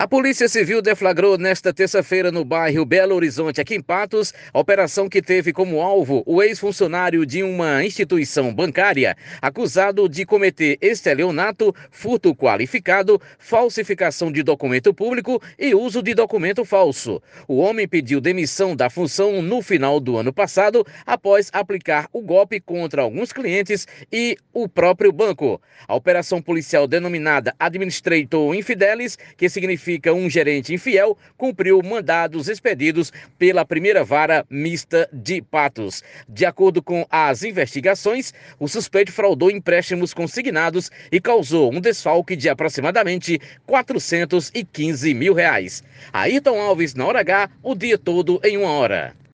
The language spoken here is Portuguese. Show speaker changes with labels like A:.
A: A Polícia Civil deflagrou nesta terça-feira no bairro Belo Horizonte, aqui em Patos, a operação que teve como alvo o ex-funcionário de uma instituição bancária, acusado de cometer estelionato, furto qualificado, falsificação de documento público e uso de documento falso. O homem pediu demissão da função no final do ano passado, após aplicar o golpe contra alguns clientes e o próprio banco. A operação policial denominada Administrator Infidelis, que significa significa um gerente infiel, cumpriu mandados expedidos pela primeira vara mista de Patos. De acordo com as investigações, o suspeito fraudou empréstimos consignados e causou um desfalque de aproximadamente 415 mil reais. Ayrton Alves, na hora H, o dia todo em uma hora.